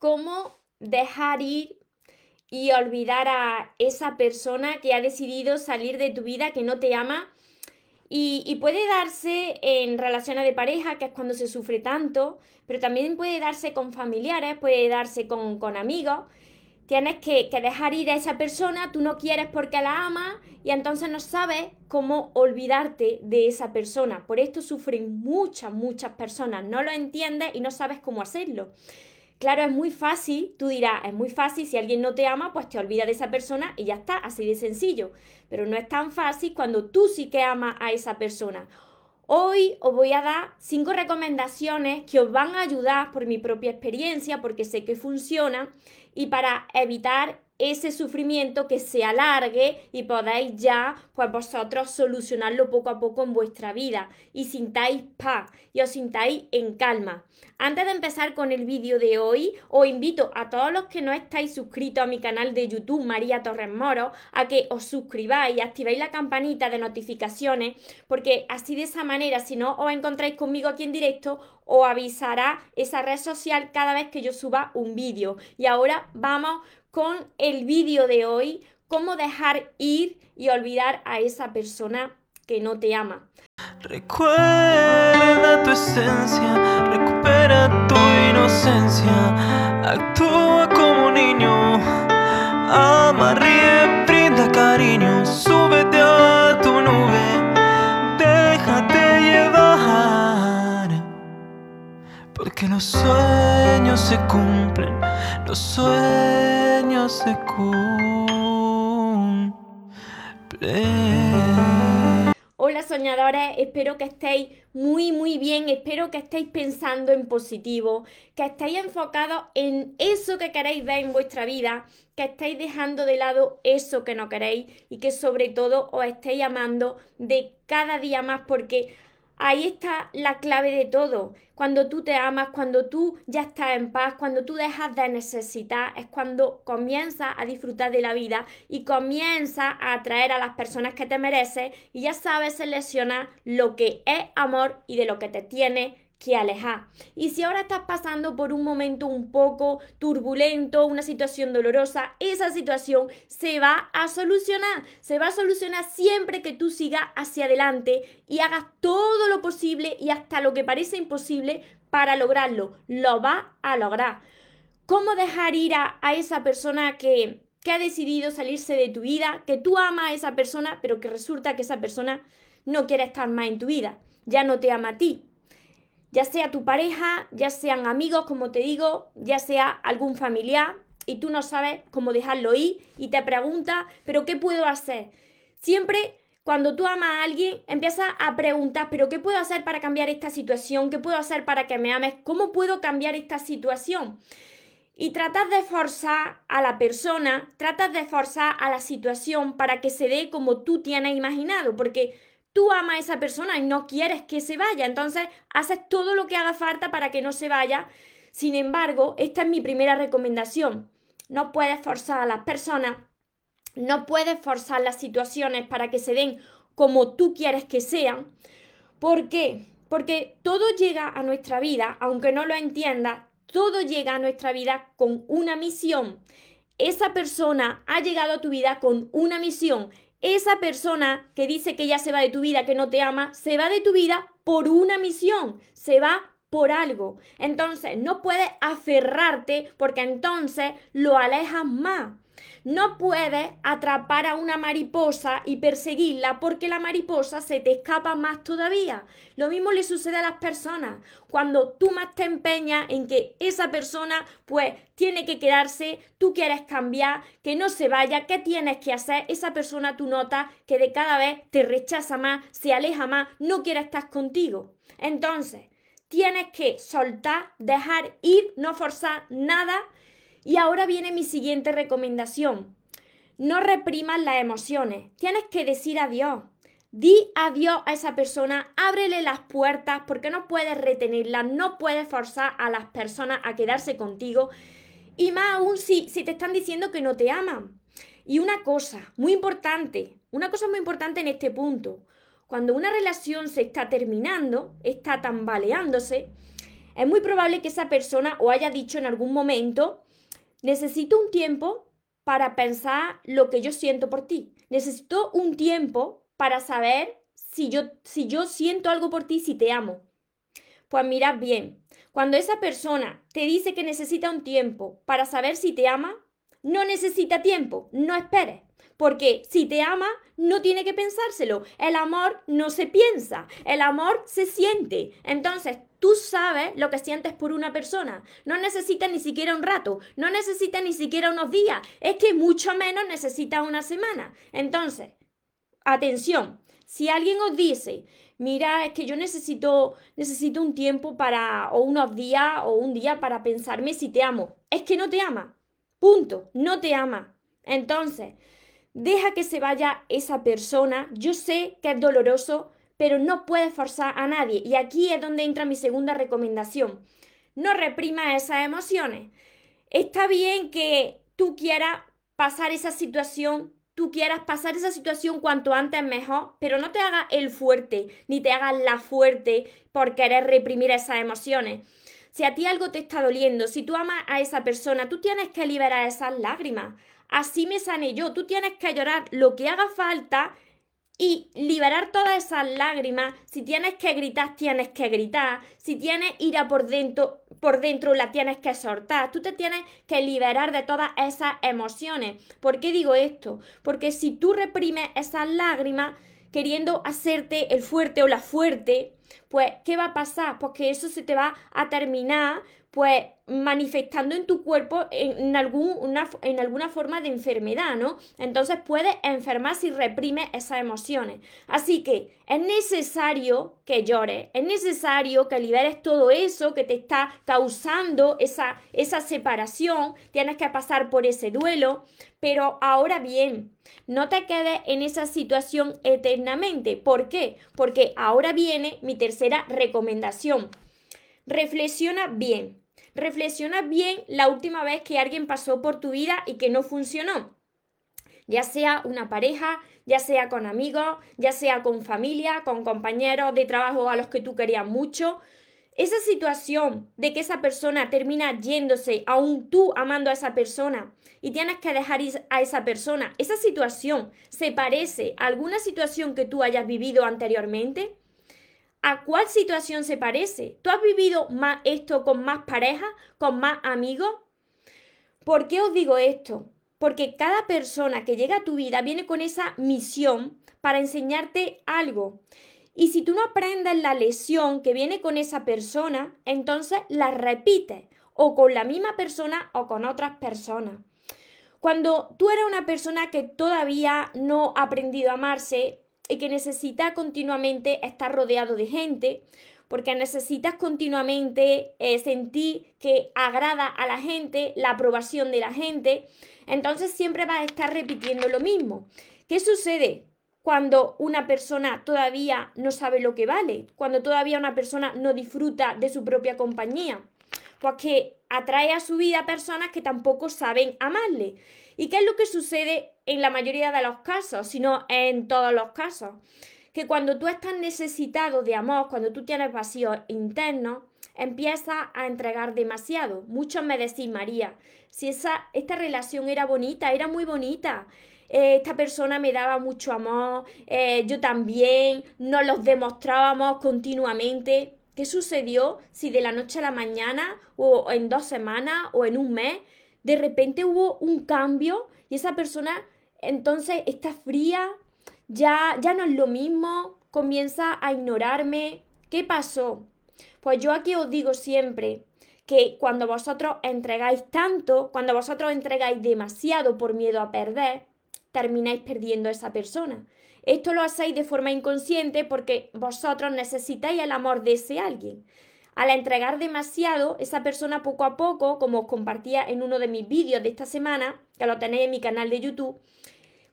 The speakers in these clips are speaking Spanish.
cómo dejar ir y olvidar a esa persona que ha decidido salir de tu vida, que no te ama. Y, puede darse en relaciones de pareja, que es cuando se sufre tanto, pero también puede darse con familiares, puede darse con, amigos. Tienes que, que, dejar ir a esa persona, tú no quieres porque la amas y entonces no sabes cómo olvidarte de esa persona. Por esto sufren muchas, muchas personas. No lo entiendes y no sabes cómo hacerlo. Claro, es muy fácil, tú dirás, es muy fácil, si alguien no te ama, pues te olvida de esa persona y ya está, así de sencillo. Pero no es tan fácil cuando tú sí que amas a esa persona. Hoy os voy a dar cinco recomendaciones que os van a ayudar por mi propia experiencia, porque sé que funciona, y para evitar ese sufrimiento que se alargue y podáis ya, pues vosotros solucionarlo poco a poco en vuestra vida y sintáis paz y os sintáis en calma. Antes de empezar con el vídeo de hoy, os invito a todos los que no estáis suscritos a mi canal de YouTube María Torres Moro a que os suscribáis y activéis la campanita de notificaciones, porque así de esa manera, si no os encontráis conmigo aquí en directo, os avisará esa red social cada vez que yo suba un vídeo. Y ahora vamos con el vídeo de hoy, cómo dejar ir y olvidar a esa persona que no te ama. Recuerda tu esencia, recupera tu inocencia, actúa como niño, ama, ríe, brinda cariño, súbete porque los sueños se cumplen, los sueños se Hola soñadores, espero que estéis muy muy bien, espero que estéis pensando en positivo, que estéis enfocados en eso que queréis ver en vuestra vida, que estéis dejando de lado eso que no queréis y que sobre todo os estéis amando de cada día más porque Ahí está la clave de todo. Cuando tú te amas, cuando tú ya estás en paz, cuando tú dejas de necesitar, es cuando comienzas a disfrutar de la vida y comienzas a atraer a las personas que te mereces y ya sabes seleccionar lo que es amor y de lo que te tiene que alejar. Y si ahora estás pasando por un momento un poco turbulento, una situación dolorosa, esa situación se va a solucionar. Se va a solucionar siempre que tú sigas hacia adelante y hagas todo lo posible y hasta lo que parece imposible para lograrlo. Lo va a lograr. ¿Cómo dejar ir a, esa persona que, que ha decidido salirse de tu vida, que tú amas a esa persona, pero que resulta que esa persona no quiere estar más en tu vida? Ya no te ama a ti, ya sea tu pareja, ya sean amigos, como te digo, ya sea algún familiar, y tú no sabes cómo dejarlo ir y te preguntas, pero ¿qué puedo hacer? Siempre cuando tú amas a alguien, empiezas a preguntar, pero ¿qué puedo hacer para cambiar esta situación? ¿Qué puedo hacer para que me ames? ¿Cómo puedo cambiar esta situación? Y tratas de forzar a la persona, tratas de forzar a la situación para que se dé como tú tienes imaginado, porque tú amas a esa persona y no quieres que se vaya, entonces haces todo lo que haga falta para que no se vaya. Sin embargo, esta es mi primera recomendación. No puedes forzar a las personas, no puedes forzar las situaciones para que se den como tú quieres que sean. ¿Por qué? Porque todo llega a nuestra vida, aunque no lo entiendas, todo llega a nuestra vida con una misión. Esa persona ha llegado a tu vida con una misión esa persona que dice que ya se va de tu vida, que no te ama, se va de tu vida por una misión, se va por algo. Entonces, no puedes aferrarte porque entonces lo alejas más. No puedes atrapar a una mariposa y perseguirla porque la mariposa se te escapa más todavía. Lo mismo le sucede a las personas. Cuando tú más te empeñas en que esa persona pues tiene que quedarse, tú quieres cambiar, que no se vaya, ¿qué tienes que hacer? Esa persona tú notas que de cada vez te rechaza más, se aleja más, no quiere estar contigo. Entonces, tienes que soltar, dejar ir, no forzar nada y ahora viene mi siguiente recomendación. No reprimas las emociones. Tienes que decir adiós. Di adiós a esa persona, ábrele las puertas porque no puedes retenerla, no puedes forzar a las personas a quedarse contigo. Y más aún si, si te están diciendo que no te aman. Y una cosa muy importante, una cosa muy importante en este punto. Cuando una relación se está terminando, está tambaleándose, es muy probable que esa persona os haya dicho en algún momento, necesito un tiempo para pensar lo que yo siento por ti. Necesito un tiempo para saber si yo, si yo siento algo por ti, si te amo. Pues mirad bien, cuando esa persona te dice que necesita un tiempo para saber si te ama, no necesita tiempo, no esperes. Porque si te ama, no tiene que pensárselo. El amor no se piensa, el amor se siente. Entonces, tú sabes lo que sientes por una persona. No necesitas ni siquiera un rato, no necesitas ni siquiera unos días. Es que mucho menos necesitas una semana. Entonces, atención, si alguien os dice, mira, es que yo necesito, necesito un tiempo para, o unos días, o un día para pensarme si te amo, es que no te ama. Punto, no te ama. Entonces, deja que se vaya esa persona. Yo sé que es doloroso, pero no puedes forzar a nadie. Y aquí es donde entra mi segunda recomendación. No reprima esas emociones. Está bien que tú quieras pasar esa situación, tú quieras pasar esa situación cuanto antes mejor, pero no te hagas el fuerte, ni te hagas la fuerte por querer reprimir esas emociones. Si a ti algo te está doliendo, si tú amas a esa persona, tú tienes que liberar esas lágrimas así me sané yo. Tú tienes que llorar lo que haga falta y liberar todas esas lágrimas. Si tienes que gritar, tienes que gritar. Si tienes ira por dentro, por dentro la tienes que soltar. Tú te tienes que liberar de todas esas emociones. ¿Por qué digo esto? Porque si tú reprimes esas lágrimas queriendo hacerte el fuerte o la fuerte, pues ¿qué va a pasar? Pues que eso se te va a terminar pues manifestando en tu cuerpo en, en alguna forma de enfermedad, ¿no? Entonces puedes enfermar si reprimes esas emociones. Así que es necesario que llores, es necesario que liberes todo eso que te está causando esa, esa separación, tienes que pasar por ese duelo, pero ahora bien, no te quedes en esa situación eternamente. ¿Por qué? Porque ahora viene mi tercera recomendación. Reflexiona bien. Reflexiona bien la última vez que alguien pasó por tu vida y que no funcionó. Ya sea una pareja, ya sea con amigos, ya sea con familia, con compañeros de trabajo a los que tú querías mucho. Esa situación de que esa persona termina yéndose, aún tú amando a esa persona, y tienes que dejar a esa persona, esa situación se parece a alguna situación que tú hayas vivido anteriormente. ¿A cuál situación se parece? ¿Tú has vivido más esto con más parejas, con más amigos? ¿Por qué os digo esto? Porque cada persona que llega a tu vida viene con esa misión para enseñarte algo. Y si tú no aprendes la lesión que viene con esa persona, entonces la repites o con la misma persona o con otras personas. Cuando tú eres una persona que todavía no ha aprendido a amarse, y que necesitas continuamente estar rodeado de gente, porque necesitas continuamente eh, sentir que agrada a la gente, la aprobación de la gente, entonces siempre vas a estar repitiendo lo mismo. ¿Qué sucede? Cuando una persona todavía no sabe lo que vale, cuando todavía una persona no disfruta de su propia compañía, pues que atrae a su vida personas que tampoco saben amarle. ¿Y qué es lo que sucede en la mayoría de los casos, sino en todos los casos? Que cuando tú estás necesitado de amor, cuando tú tienes vacíos internos, empiezas a entregar demasiado. Muchos me decís, María, si esa, esta relación era bonita, era muy bonita, eh, esta persona me daba mucho amor, eh, yo también, nos los demostrábamos continuamente. ¿Qué sucedió si de la noche a la mañana o en dos semanas o en un mes de repente hubo un cambio y esa persona entonces está fría, ya, ya no es lo mismo, comienza a ignorarme. ¿Qué pasó? Pues yo aquí os digo siempre que cuando vosotros entregáis tanto, cuando vosotros entregáis demasiado por miedo a perder, termináis perdiendo a esa persona. Esto lo hacéis de forma inconsciente porque vosotros necesitáis el amor de ese alguien. Al entregar demasiado, esa persona poco a poco, como os compartía en uno de mis vídeos de esta semana, que lo tenéis en mi canal de YouTube,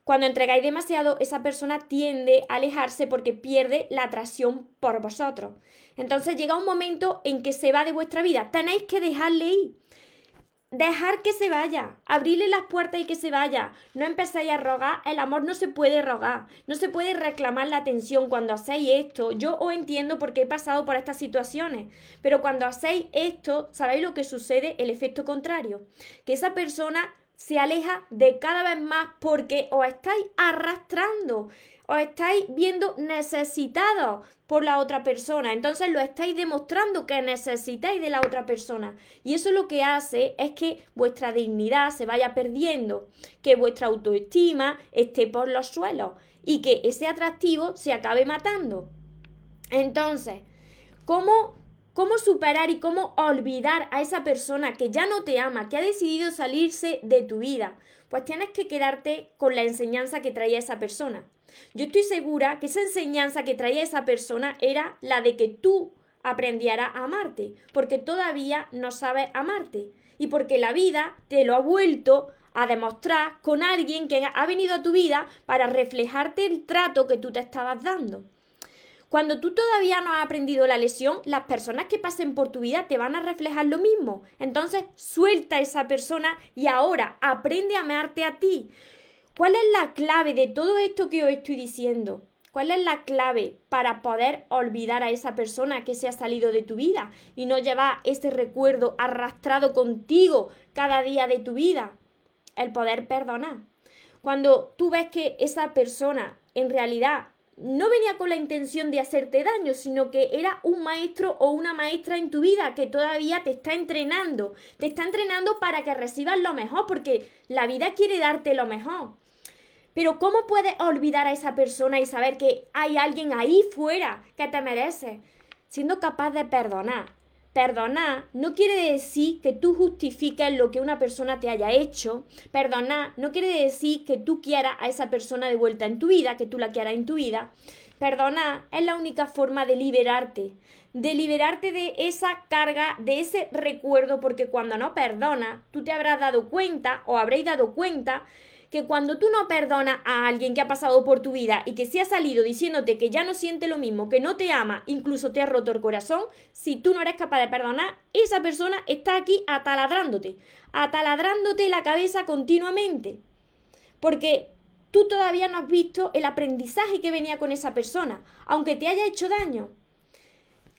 cuando entregáis demasiado, esa persona tiende a alejarse porque pierde la atracción por vosotros. Entonces llega un momento en que se va de vuestra vida. Tenéis que dejarle ir. Dejar que se vaya, abrirle las puertas y que se vaya. No empecéis a rogar, el amor no se puede rogar, no se puede reclamar la atención cuando hacéis esto. Yo os entiendo porque he pasado por estas situaciones, pero cuando hacéis esto, ¿sabéis lo que sucede? El efecto contrario, que esa persona se aleja de cada vez más porque os estáis arrastrando, os estáis viendo necesitados por la otra persona. Entonces lo estáis demostrando que necesitáis de la otra persona. Y eso lo que hace es que vuestra dignidad se vaya perdiendo, que vuestra autoestima esté por los suelos y que ese atractivo se acabe matando. Entonces, ¿cómo, cómo superar y cómo olvidar a esa persona que ya no te ama, que ha decidido salirse de tu vida? Pues tienes que quedarte con la enseñanza que traía esa persona. Yo estoy segura que esa enseñanza que traía esa persona era la de que tú aprendieras a amarte, porque todavía no sabes amarte y porque la vida te lo ha vuelto a demostrar con alguien que ha venido a tu vida para reflejarte el trato que tú te estabas dando. Cuando tú todavía no has aprendido la lesión, las personas que pasen por tu vida te van a reflejar lo mismo. Entonces, suelta a esa persona y ahora aprende a amarte a ti. ¿Cuál es la clave de todo esto que os estoy diciendo? ¿Cuál es la clave para poder olvidar a esa persona que se ha salido de tu vida y no llevar ese recuerdo arrastrado contigo cada día de tu vida? El poder perdonar. Cuando tú ves que esa persona en realidad no venía con la intención de hacerte daño, sino que era un maestro o una maestra en tu vida que todavía te está entrenando. Te está entrenando para que recibas lo mejor, porque la vida quiere darte lo mejor. Pero ¿cómo puedes olvidar a esa persona y saber que hay alguien ahí fuera que te merece? Siendo capaz de perdonar. Perdonar no quiere decir que tú justifiques lo que una persona te haya hecho. Perdonar no quiere decir que tú quieras a esa persona de vuelta en tu vida, que tú la quieras en tu vida. Perdonar es la única forma de liberarte, de liberarte de esa carga, de ese recuerdo, porque cuando no perdonas, tú te habrás dado cuenta o habréis dado cuenta que cuando tú no perdonas a alguien que ha pasado por tu vida y que se ha salido diciéndote que ya no siente lo mismo, que no te ama, incluso te ha roto el corazón, si tú no eres capaz de perdonar, esa persona está aquí ataladrándote, ataladrándote la cabeza continuamente. Porque tú todavía no has visto el aprendizaje que venía con esa persona, aunque te haya hecho daño.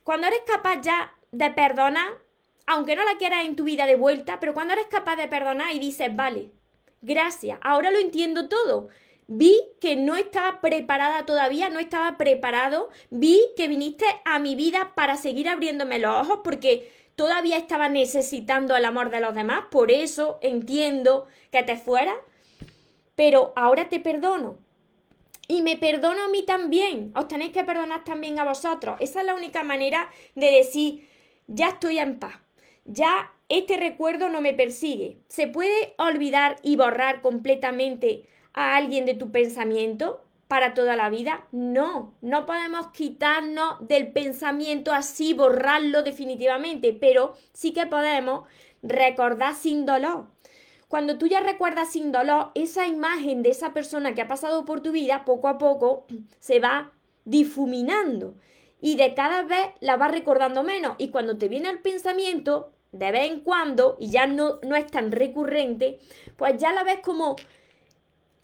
Cuando eres capaz ya de perdonar, aunque no la quieras en tu vida de vuelta, pero cuando eres capaz de perdonar y dices, vale, Gracias, ahora lo entiendo todo. Vi que no estaba preparada todavía, no estaba preparado. Vi que viniste a mi vida para seguir abriéndome los ojos porque todavía estaba necesitando el amor de los demás. Por eso entiendo que te fuera. Pero ahora te perdono. Y me perdono a mí también. Os tenéis que perdonar también a vosotros. Esa es la única manera de decir, ya estoy en paz. Ya este recuerdo no me persigue. ¿Se puede olvidar y borrar completamente a alguien de tu pensamiento para toda la vida? No, no podemos quitarnos del pensamiento así, borrarlo definitivamente, pero sí que podemos recordar sin dolor. Cuando tú ya recuerdas sin dolor, esa imagen de esa persona que ha pasado por tu vida, poco a poco se va difuminando y de cada vez la vas recordando menos. Y cuando te viene el pensamiento, de vez en cuando y ya no, no es tan recurrente, pues ya la ves como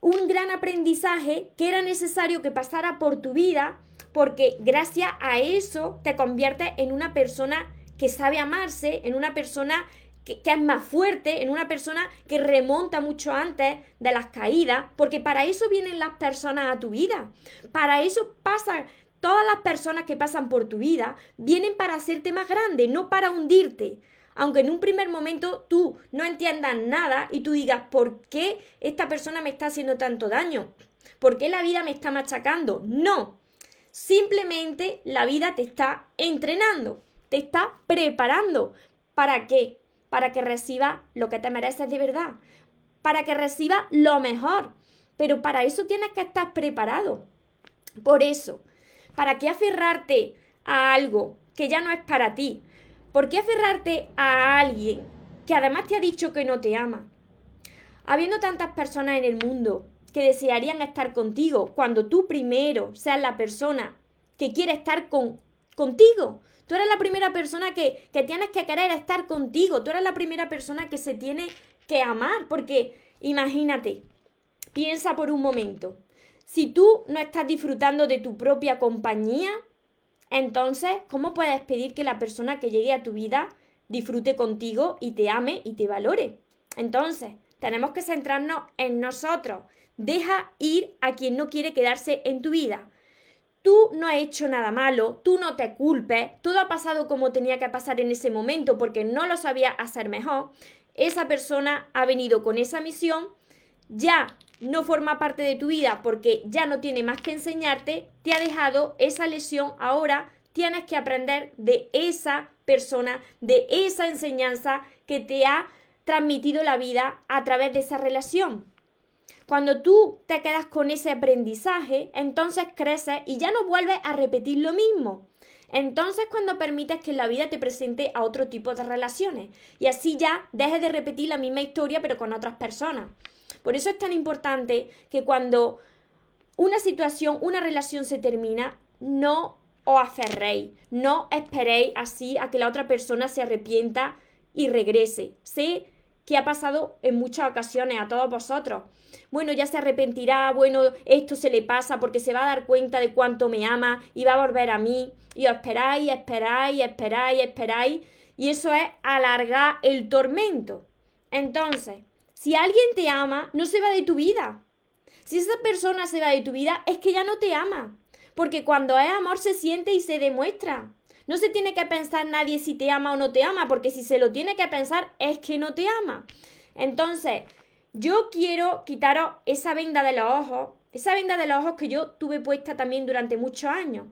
un gran aprendizaje que era necesario que pasara por tu vida porque gracias a eso te conviertes en una persona que sabe amarse, en una persona que, que, es más fuerte, en una persona que remonta mucho antes de las caídas, porque para eso vienen las personas a tu vida, para eso pasan todas las personas que pasan por tu vida, vienen para hacerte más grande, no para hundirte aunque en un primer momento tú no entiendas nada y tú digas, ¿por qué esta persona me está haciendo tanto daño? ¿Por qué la vida me está machacando? No, simplemente la vida te está entrenando, te está preparando. ¿Para qué? Para que recibas lo que te mereces de verdad, para que recibas lo mejor. Pero para eso tienes que estar preparado. Por eso, ¿para qué aferrarte a algo que ya no es para ti? ¿Por qué aferrarte a alguien que además te ha dicho que no te ama? Habiendo tantas personas en el mundo que desearían estar contigo cuando tú primero seas la persona que quiere estar con, contigo. Tú eres la primera persona que, que tienes que querer estar contigo. Tú eres la primera persona que se tiene que amar. Porque imagínate, piensa por un momento. Si tú no estás disfrutando de tu propia compañía, entonces, ¿cómo puedes pedir que la persona que llegue a tu vida disfrute contigo y te ame y te valore? Entonces, tenemos que centrarnos en nosotros. Deja ir a quien no quiere quedarse en tu vida. Tú no has hecho nada malo, tú no te culpes, todo ha pasado como tenía que pasar en ese momento porque no lo sabía hacer mejor. Esa persona ha venido con esa misión, ya no forma parte de tu vida porque ya no tiene más que enseñarte, te ha dejado esa lesión, ahora tienes que aprender de esa persona, de esa enseñanza que te ha transmitido la vida a través de esa relación. Cuando tú te quedas con ese aprendizaje, entonces creces y ya no vuelves a repetir lo mismo. Entonces cuando permites que la vida te presente a otro tipo de relaciones y así ya dejes de repetir la misma historia pero con otras personas. Por eso es tan importante que cuando una situación, una relación se termina, no os aferréis, no esperéis así a que la otra persona se arrepienta y regrese. Sé que ha pasado en muchas ocasiones a todos vosotros. Bueno, ya se arrepentirá, bueno, esto se le pasa porque se va a dar cuenta de cuánto me ama y va a volver a mí. Y os esperáis, esperáis, esperáis, esperáis. Y eso es alargar el tormento. Entonces, si alguien te ama, no se va de tu vida. Si esa persona se va de tu vida, es que ya no te ama. Porque cuando es amor se siente y se demuestra. No se tiene que pensar nadie si te ama o no te ama, porque si se lo tiene que pensar es que no te ama. Entonces, yo quiero quitaros esa venda de los ojos, esa venda de los ojos que yo tuve puesta también durante muchos años.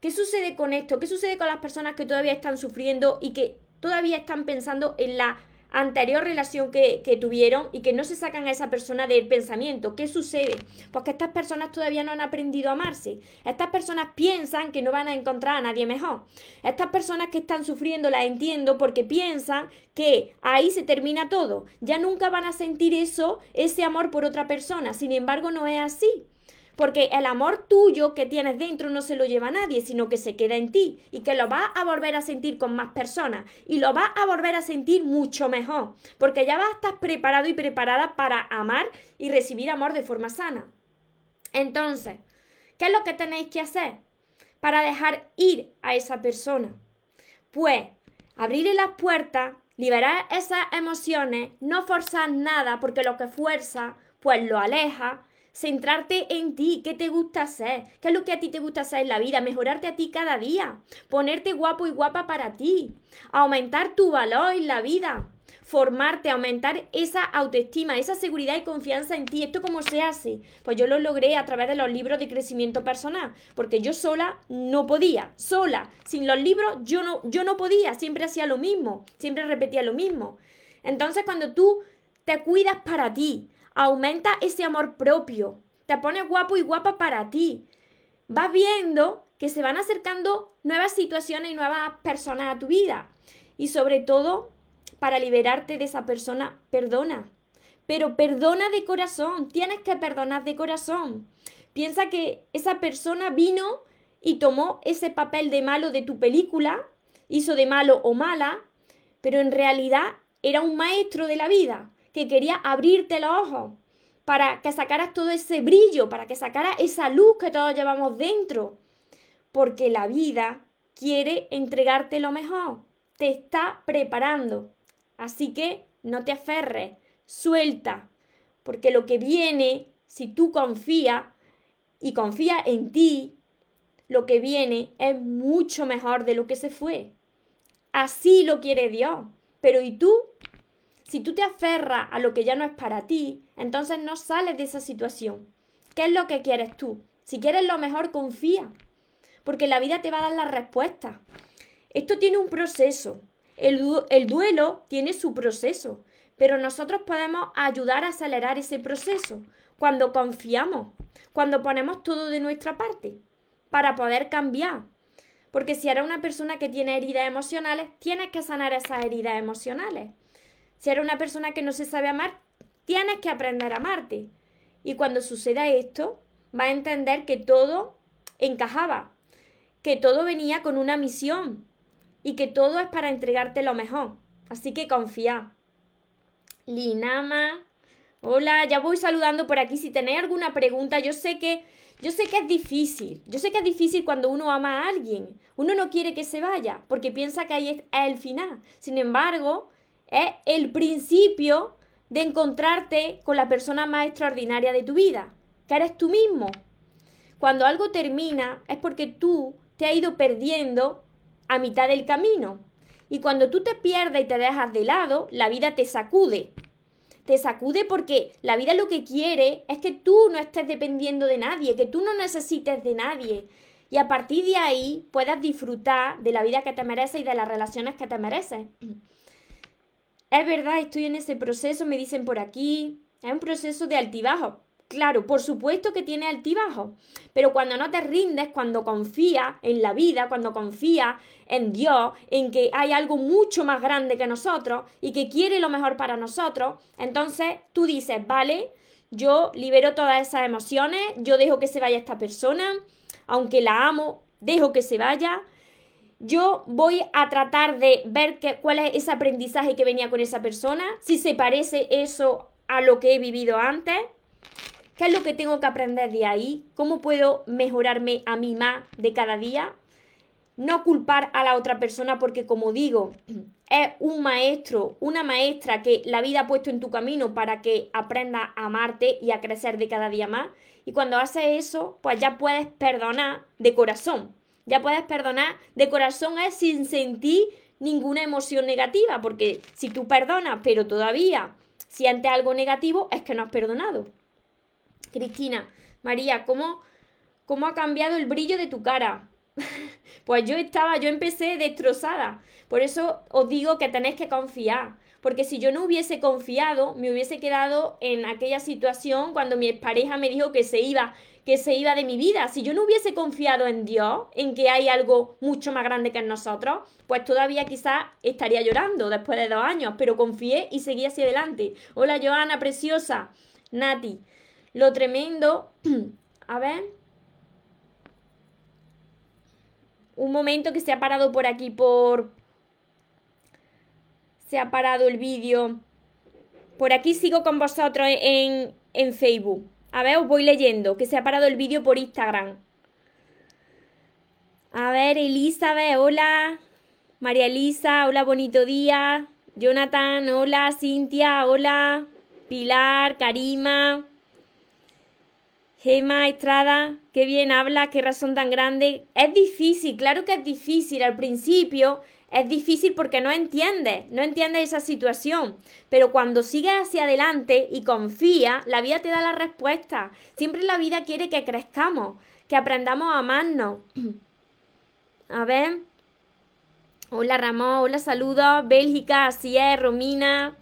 ¿Qué sucede con esto? ¿Qué sucede con las personas que todavía están sufriendo y que todavía están pensando en la anterior relación que, tuvieron y que no se sacan a esa persona del pensamiento. ¿Qué sucede? Pues que estas personas todavía no han aprendido a amarse. Estas personas piensan que no van a encontrar a nadie mejor. Estas personas que están sufriendo las entiendo porque piensan que ahí se termina todo. Ya nunca van a sentir eso, ese amor por otra persona. Sin embargo, no es así. Porque el amor tuyo que tienes dentro no se lo lleva a nadie, sino que se queda en ti y que lo vas a volver a sentir con más personas y lo vas a volver a sentir mucho mejor, porque ya vas a estar preparado y preparada para amar y recibir amor de forma sana. Entonces, ¿qué es lo que tenéis que hacer para dejar ir a esa persona? Pues abrirle las puertas, liberar esas emociones, no forzar nada, porque lo que fuerza, pues lo aleja centrarte en ti, qué te gusta hacer, qué es lo que a ti te gusta hacer en la vida, mejorarte a ti cada día, ponerte guapo y guapa para ti, aumentar tu valor en la vida, formarte, aumentar esa autoestima, esa seguridad y confianza en ti. ¿Esto cómo se hace? Pues yo lo logré a través de los libros de crecimiento personal, porque yo sola no podía, sola, sin los libros yo no, yo no podía, siempre hacía lo mismo, siempre repetía lo mismo. Entonces cuando tú te cuidas para ti, aumenta ese amor propio, te pones guapo y guapa para ti. Vas viendo que se van acercando nuevas situaciones y nuevas personas a tu vida. Y sobre todo, para liberarte de esa persona, perdona. Pero perdona de corazón, tienes que perdonar de corazón. Piensa que esa persona vino y tomó ese papel de malo de tu película, hizo de malo o mala, pero en realidad era un maestro de la vida que quería abrirte los ojos para que sacaras todo ese brillo, para que sacaras esa luz que todos llevamos dentro. Porque la vida quiere entregarte lo mejor, te está preparando. Así que no te aferres, suelta, porque lo que viene, si tú confías y confías en ti, lo que viene es mucho mejor de lo que se fue. Así lo quiere Dios. Pero ¿y tú? Si tú te aferras a lo que ya no es para ti, entonces no sales de esa situación. ¿Qué es lo que quieres tú? Si quieres lo mejor, confía, porque la vida te va a dar la respuesta. Esto tiene un proceso. El, el duelo tiene su proceso, pero nosotros podemos ayudar a acelerar ese proceso cuando confiamos, cuando ponemos todo de nuestra parte para poder cambiar. Porque si eres una persona que tiene heridas emocionales, tienes que sanar esas heridas emocionales. Si eres una persona que no se sabe amar, tienes que aprender a amarte. Y cuando suceda esto, vas a entender que todo encajaba, que todo venía con una misión, y que todo es para entregarte lo mejor. Así que confía. Linama, hola, ya voy saludando por aquí. Si tenéis alguna pregunta, yo sé que yo sé que es difícil. Yo sé que es difícil cuando uno ama a alguien. Uno no quiere que se vaya porque piensa que ahí es el final. Sin embargo, es el principio de encontrarte con la persona más extraordinaria de tu vida, que eres tú mismo. Cuando algo termina es porque tú te has ido perdiendo a mitad del camino. Y cuando tú te pierdes y te dejas de lado, la vida te sacude te sacude porque la vida lo que quiere es que tú no estés dependiendo de nadie, que tú no necesites de nadie. Y a partir de ahí puedas disfrutar de la vida que te mereces y de las relaciones que te mereces. Es verdad, estoy en ese proceso, me dicen por aquí. Es un proceso de altibajo. Claro, por supuesto que tiene altibajos, pero cuando no te rindes, cuando confías en la vida, cuando confías en Dios, en que hay algo mucho más grande que nosotros y que quiere lo mejor para nosotros, entonces tú dices, vale, yo libero todas esas emociones, yo dejo que se vaya esta persona, aunque la amo, dejo que se vaya. Yo voy a tratar de ver cuál es ese aprendizaje que venía con esa persona, si se parece eso a lo que he vivido antes ¿Qué es lo que tengo que aprender de ahí? ¿Cómo puedo mejorarme a mí más de cada día? No culpar a la otra persona porque, como digo, es un maestro, una maestra que la vida ha puesto en tu camino para que aprendas a amarte y a crecer de cada día más. Y cuando haces eso, pues ya puedes perdonar de corazón. Ya puedes perdonar de corazón sin sentir ninguna emoción negativa, porque si tú perdonas, pero todavía sientes algo negativo, es que no has perdonado. Cristina, María, ¿cómo, ¿cómo ha cambiado el brillo de tu cara? pues yo estaba, yo empecé destrozada. Por eso os digo que tenéis que confiar. Porque si yo no hubiese confiado, me hubiese quedado en aquella situación cuando mi pareja me dijo que se iba, que se iba de mi vida. Si yo no hubiese confiado en Dios, en que hay algo mucho más grande que en nosotros, pues todavía quizás estaría llorando después de dos años, pero confié y seguí hacia adelante. Hola Joana, preciosa. Nati, lo tremendo, a ver, un momento que se ha parado por aquí, por... Se ha parado el vídeo. Por aquí sigo con vosotros en, en Facebook. A ver, os voy leyendo, que se ha parado el vídeo por Instagram. A ver, Elizabeth, hola. María Elisa, hola, bonito día. Jonathan, hola. Cintia, hola. Pilar, Karima. Gema Estrada, qué bien habla, qué razón tan grande. Es difícil, claro que es difícil al principio, es difícil porque no entiendes, no entiendes esa situación. Pero cuando sigues hacia adelante y confías, la vida te da la respuesta. Siempre la vida quiere que crezcamos, que aprendamos a amarnos. A ver. Hola Ramón, hola saludos. Bélgica, así es, Romina.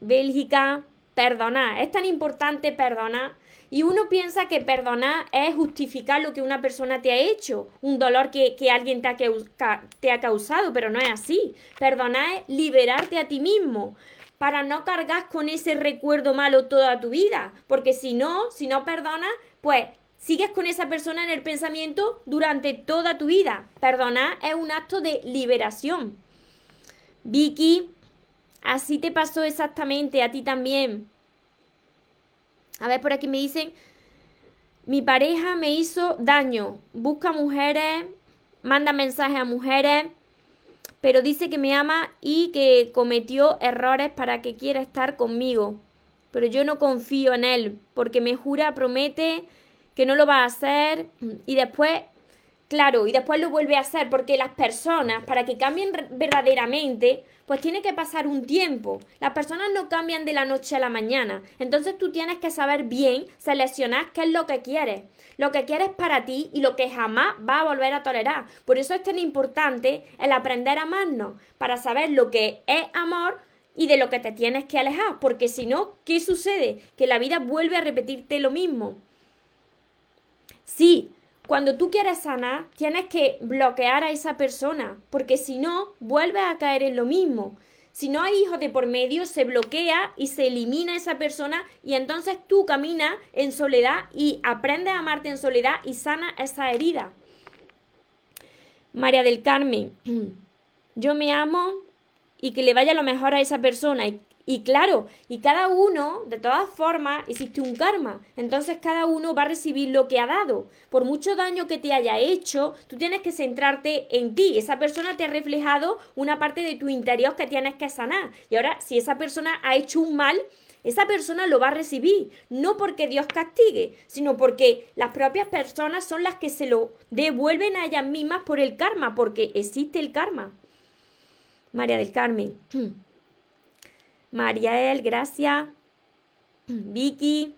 Bélgica, perdona. Es tan importante perdonar y uno piensa que perdonar es justificar lo que una persona te ha hecho, un dolor que, alguien te ha, te ha causado, pero no es así. Perdonar es liberarte a ti mismo para no cargar con ese recuerdo malo toda tu vida, porque si no, si no perdonas, pues sigues con esa persona en el pensamiento durante toda tu vida. Perdonar es un acto de liberación. Vicky, así te pasó exactamente, a ti también. A ver, por aquí me dicen, mi pareja me hizo daño, busca mujeres, manda mensajes a mujeres, pero dice que me ama y que cometió errores para que quiera estar conmigo. Pero yo no confío en él, porque me jura, promete que no lo va a hacer y después Claro, y después lo vuelve a hacer porque las personas, para que cambien verdaderamente, pues tiene que pasar un tiempo. Las personas no cambian de la noche a la mañana. Entonces tú tienes que saber bien, seleccionar qué es lo que quieres. Lo que quieres para ti y lo que jamás va a volver a tolerar. Por eso es tan importante el aprender a amarnos, para saber lo que es amor y de lo que te tienes que alejar. Porque si no, ¿qué sucede? Que la vida vuelve a repetirte lo mismo. Sí, cuando tú quieres sanar, tienes que bloquear a esa persona, porque si no, vuelves a caer en lo mismo. Si no hay hijos de por medio, se bloquea y se elimina esa persona y entonces tú caminas en soledad y aprendes a amarte en soledad y sana esa herida. María del Carmen, yo me amo y que le vaya lo mejor a esa persona. Y, claro, y cada uno, de todas formas, existe un karma. Entonces cada uno va a recibir lo que ha dado. Por mucho daño que te haya hecho, tú tienes que centrarte en ti. Esa persona te ha reflejado una parte de tu interior que tienes que sanar. Y ahora, si esa persona ha hecho un mal, esa persona lo va a recibir, no porque Dios castigue, sino porque las propias personas son las que se lo devuelven a ellas mismas por el karma, porque existe el karma. María del Carmen. Mariael, gracias. Vicky.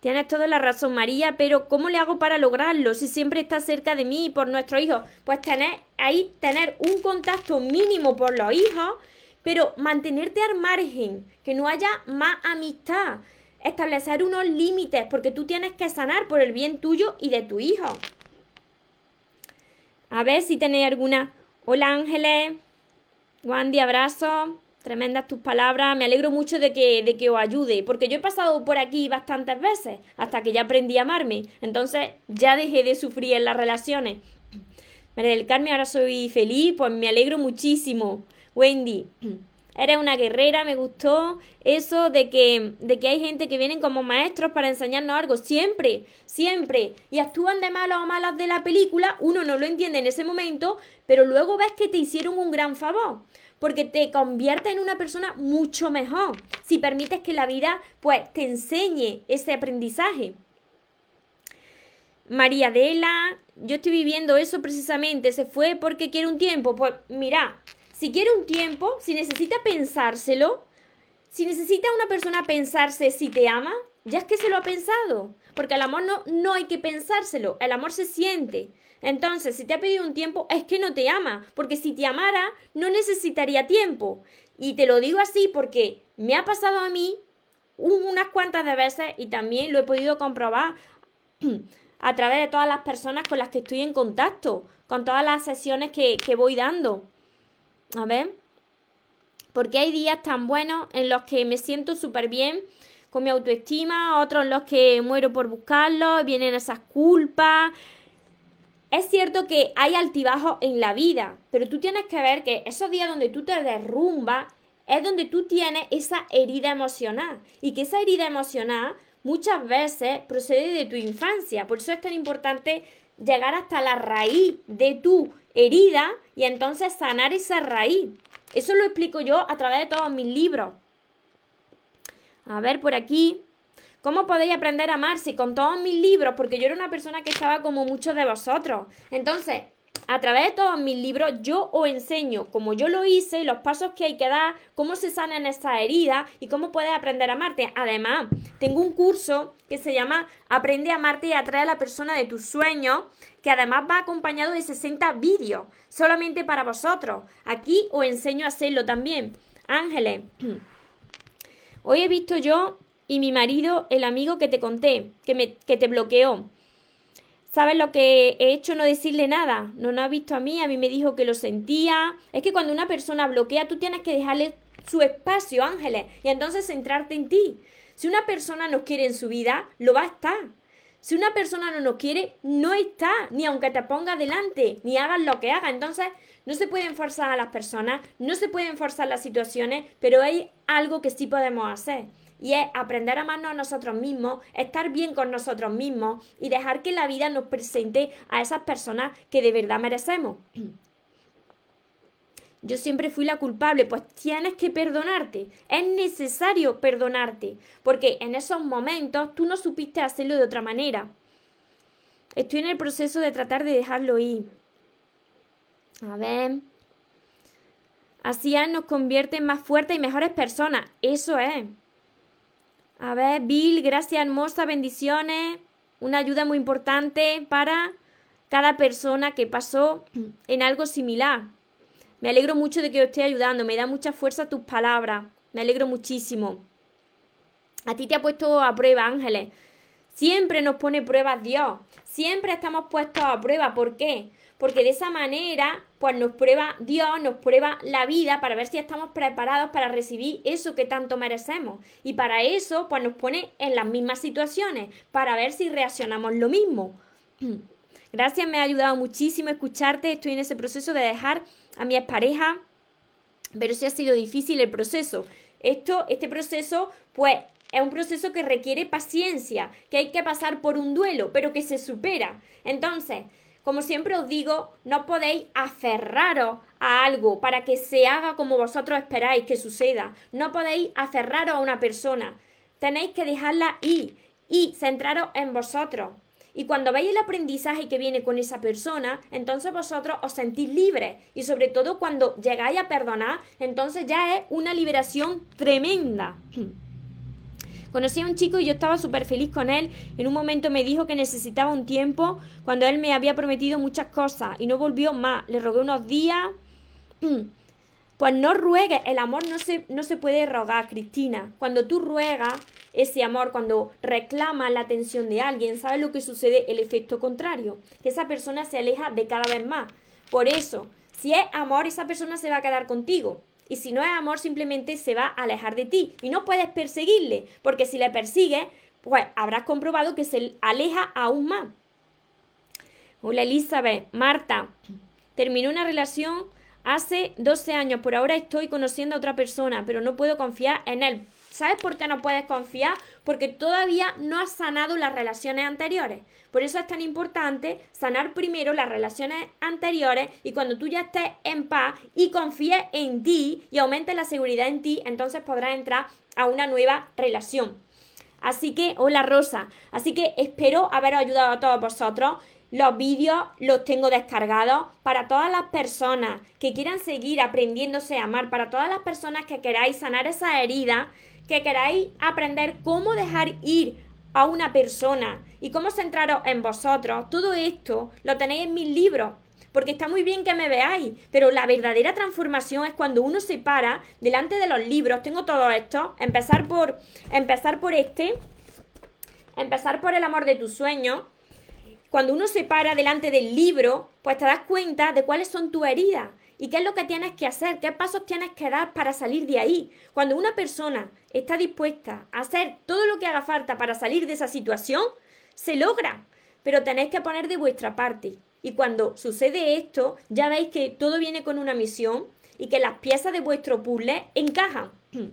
Tienes toda la razón, María, pero ¿cómo le hago para lograrlo si siempre está cerca de mí por nuestros hijos? Pues tener ahí, tener un contacto mínimo por los hijos, pero mantenerte al margen, que no haya más amistad, establecer unos límites, porque tú tienes que sanar por el bien tuyo y de tu hijo. A ver si tenéis alguna. Hola Ángeles. Wandy, abrazo. Tremendas tus palabras. Me alegro mucho de que, de que os ayude, porque yo he pasado por aquí bastantes veces, hasta que ya aprendí a amarme. Entonces ya dejé de sufrir en las relaciones. María del Carmen, ahora soy feliz, pues me alegro muchísimo. Wendy, eres una guerrera, me gustó eso de que, de que hay gente que vienen como maestros para enseñarnos algo, siempre, siempre, y actúan de malos o malas de la película, uno no lo entiende en ese momento, pero luego ves que te hicieron un gran favor, porque te convierte en una persona mucho mejor, si permites que la vida pues te enseñe ese aprendizaje. María Adela, yo estoy viviendo eso precisamente, se fue porque quiere un tiempo, pues mira, si quiere un tiempo, si necesita pensárselo, si necesita una persona pensarse si te ama, ya es que se lo ha pensado. Porque el amor no, no hay que pensárselo, el amor se siente. Entonces, si te ha pedido un tiempo, es que no te ama, porque si te amara, no necesitaría tiempo. Y te lo digo así porque me ha pasado a mí unas cuantas de veces y también lo he podido comprobar a través de todas las personas con las que estoy en contacto, con todas las sesiones que, que voy dando. A ver. Porque hay días tan buenos en los que me siento súper bien con mi autoestima, otros los que muero por buscarlo, vienen esas culpas. Es cierto que hay altibajos en la vida, pero tú tienes que ver que esos días donde tú te derrumbas es donde tú tienes esa herida emocional y que esa herida emocional muchas veces procede de tu infancia. Por eso es tan importante llegar hasta la raíz de tu herida y entonces sanar esa raíz. Eso lo explico yo a través de todos mis libros. A ver, por aquí. ¿Cómo podéis aprender a amarse? Con todos mis libros, porque yo era una persona que estaba como muchos de vosotros. Entonces, a través de todos mis libros yo os enseño cómo yo lo hice, los pasos que hay que dar, cómo se sanan esas heridas y cómo puedes aprender a amarte. Además, tengo un curso que se llama Aprende a amarte y atrae a la persona de tus sueños, que además va acompañado de 60 vídeos, solamente para vosotros. Aquí os enseño a hacerlo también. Ángeles, hoy he visto yo y mi marido, el amigo que te conté, que, me, que te bloqueó. ¿Sabes lo que he hecho? No decirle nada. No, no ha visto a mí, a mí me dijo que lo sentía. Es que cuando una persona bloquea, tú tienes que dejarle su espacio, Ángeles, y entonces centrarte en ti. Si una persona nos quiere en su vida, lo va a estar. Si una persona no nos quiere, no está, ni aunque te ponga delante, ni hagas lo que haga. Entonces, no se pueden forzar a las personas, no se pueden forzar las situaciones, pero hay algo que sí podemos hacer y es aprender a amarnos a nosotros mismos, estar bien con nosotros mismos y dejar que la vida nos presente a esas personas que de verdad merecemos. Yo siempre fui la culpable, pues tienes que perdonarte. Es necesario perdonarte, porque en esos momentos tú no supiste hacerlo de otra manera. Estoy en el proceso de tratar de dejarlo ir. A ver. Así nos convierte en más fuertes y mejores personas. Eso es. A ver, Bill, gracias hermosa, bendiciones. Una ayuda muy importante para cada persona que pasó en algo similar. Me alegro mucho de que os esté ayudando, me da mucha fuerza tus palabras. Me alegro muchísimo. A ti te ha puesto a prueba, Ángeles. Siempre nos pone pruebas Dios. Siempre estamos puestos a prueba. ¿Por qué? porque de esa manera, pues nos prueba Dios, nos prueba la vida para ver si estamos preparados para recibir eso que tanto merecemos. Y para eso, pues nos pone en las mismas situaciones, para ver si reaccionamos lo mismo. Gracias, me ha ayudado muchísimo escucharte. Estoy en ese proceso de dejar a mi expareja, pero sí ha sido difícil el proceso. Esto, este proceso, pues es un proceso que requiere paciencia, que hay que pasar por un duelo, pero que se supera. Entonces, como siempre os digo, no podéis aferraros a algo para que se haga como vosotros esperáis que suceda. No podéis aferraros a una persona. Tenéis que dejarla ir y centraros en vosotros. Y cuando veis el aprendizaje que viene con esa persona, entonces vosotros os sentís libres. Y sobre todo cuando llegáis a perdonar, entonces ya es una liberación tremenda. Conocí a un chico y yo estaba súper feliz con él. En un momento me dijo que necesitaba un tiempo cuando él me había prometido muchas cosas y no volvió más. Le rogué unos días. Pues no ruegues, el amor no se, no se puede rogar, Cristina. Cuando tú ruegas ese amor, cuando reclamas la atención de alguien, ¿sabes lo que sucede? El efecto contrario, que esa persona se aleja de cada vez más. Por eso, si es amor, esa persona se va a quedar contigo. Y si no es amor, simplemente se va a alejar de ti. Y no puedes perseguirle, porque si le persigues, pues habrás comprobado que se aleja aún más. Hola Elizabeth, Marta, terminé una relación hace 12 años, por ahora estoy conociendo a otra persona, pero no puedo confiar en él. ¿Sabes por qué no puedes confiar? Porque todavía no has sanado las relaciones anteriores. Por eso es tan importante sanar primero las relaciones anteriores y cuando tú ya estés en paz y confíes en ti y aumentes la seguridad en ti, entonces podrás entrar a una nueva relación. Así que, hola Rosa, así que espero haber ayudado a todos vosotros. Los vídeos los tengo descargados para todas las personas que quieran seguir aprendiéndose a amar, para todas las personas que queráis sanar esa herida, que queráis aprender cómo dejar ir a una persona y cómo centraros en vosotros. Todo esto lo tenéis en mis libros. Porque está muy bien que me veáis, pero la verdadera transformación es cuando uno se para delante de los libros. Tengo todo esto. Empezar por, empezar por este. Empezar por el amor de tus sueños cuando uno se para delante del libro, pues te das cuenta de cuáles son tus heridas y qué es lo que tienes que hacer, qué pasos tienes que dar para salir de ahí. Cuando una persona está dispuesta a hacer todo lo que haga falta para salir de esa situación, se logra, pero tenéis que poner de vuestra parte. Y cuando sucede esto, ya veis que todo viene con una misión y que las piezas de vuestro puzzle encajan.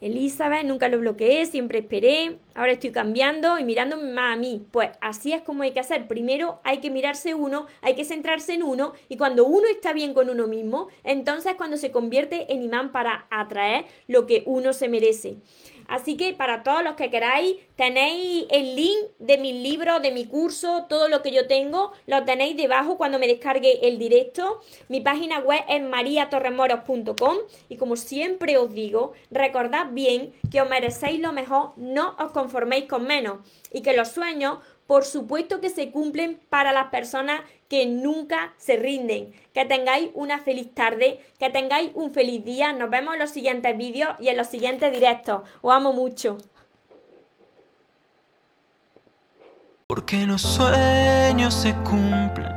Elizabeth, nunca lo bloqueé, siempre esperé, ahora estoy cambiando y mirándome más a mí. Pues así es como hay que hacer. Primero hay que mirarse uno, hay que centrarse en uno y cuando uno está bien con uno mismo, entonces cuando se convierte en imán para atraer lo que uno se merece. Así que para todos los que queráis, tenéis el link de mi libro, de mi curso, todo lo que yo tengo, lo tenéis debajo cuando me descargue el directo. Mi página web es mariatorremoros.com y como siempre os digo, recordad bien que os merecéis lo mejor, no os conforméis con menos y que los sueños por supuesto que se cumplen para las personas que nunca se rinden. Que tengáis una feliz tarde, que tengáis un feliz día. Nos vemos en los siguientes vídeos y en los siguientes directos. Os amo mucho. Porque los sueños se cumplen,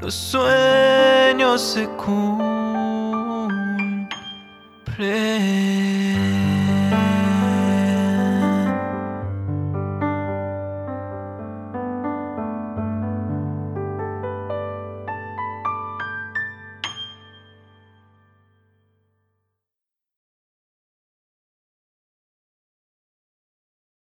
los sueños se cumplen.